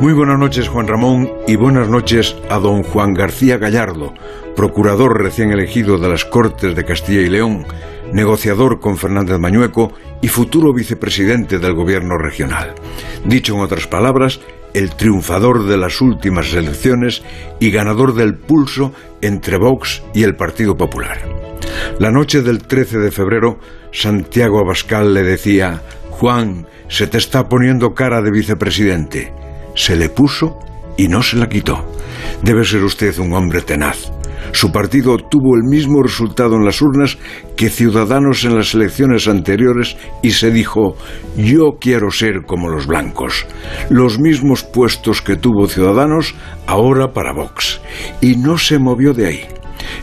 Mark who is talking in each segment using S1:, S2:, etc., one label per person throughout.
S1: Muy buenas noches, Juan Ramón, y buenas noches a don Juan García Gallardo, procurador recién elegido de las Cortes de Castilla y León, negociador con Fernández Mañueco y futuro vicepresidente del gobierno regional. Dicho en otras palabras, el triunfador de las últimas elecciones y ganador del pulso entre Vox y el Partido Popular. La noche del 13 de febrero, Santiago Abascal le decía, Juan, se te está poniendo cara de vicepresidente. Se le puso y no se la quitó. Debe ser usted un hombre tenaz. Su partido obtuvo el mismo resultado en las urnas que Ciudadanos en las elecciones anteriores y se dijo, yo quiero ser como los blancos. Los mismos puestos que tuvo Ciudadanos ahora para Vox. Y no se movió de ahí.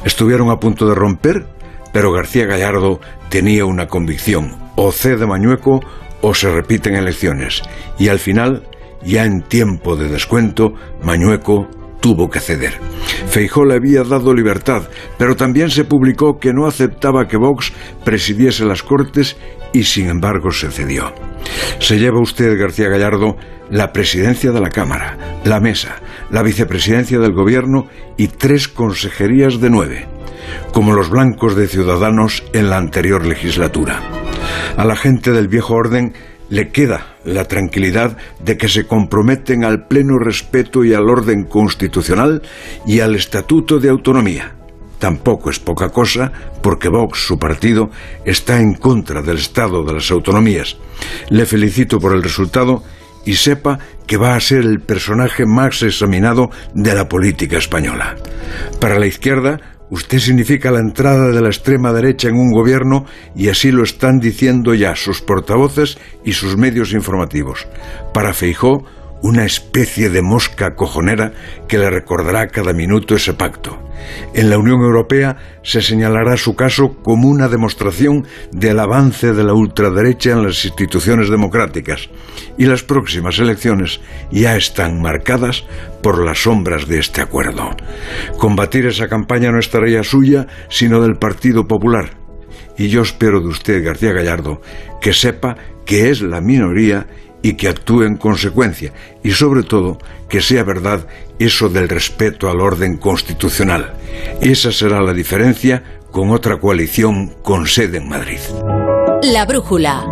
S1: Estuvieron a punto de romper, pero García Gallardo tenía una convicción, o cede Mañueco o se repiten elecciones. Y al final, ya en tiempo de descuento, Mañueco tuvo que ceder. Feijó le había dado libertad, pero también se publicó que no aceptaba que Vox presidiese las Cortes y sin embargo se cedió. Se lleva usted, García Gallardo, la presidencia de la Cámara, la mesa, la vicepresidencia del Gobierno y tres consejerías de nueve, como los blancos de Ciudadanos en la anterior legislatura. A la gente del viejo orden le queda la tranquilidad de que se comprometen al pleno respeto y al orden constitucional y al Estatuto de Autonomía. Tampoco es poca cosa porque Vox, su partido, está en contra del Estado de las autonomías. Le felicito por el resultado y sepa que va a ser el personaje más examinado de la política española. Para la izquierda, Usted significa la entrada de la extrema derecha en un gobierno y así lo están diciendo ya sus portavoces y sus medios informativos. Para Feijó, una especie de mosca cojonera que le recordará cada minuto ese pacto. En la Unión Europea se señalará su caso como una demostración del avance de la ultraderecha en las instituciones democráticas y las próximas elecciones ya están marcadas por las sombras de este acuerdo. Combatir esa campaña no es tarea suya, sino del Partido Popular. Y yo espero de usted, García Gallardo, que sepa que es la minoría y que actúe en consecuencia y sobre todo que sea verdad eso del respeto al orden constitucional. Esa será la diferencia con otra coalición con sede en Madrid.
S2: La brújula.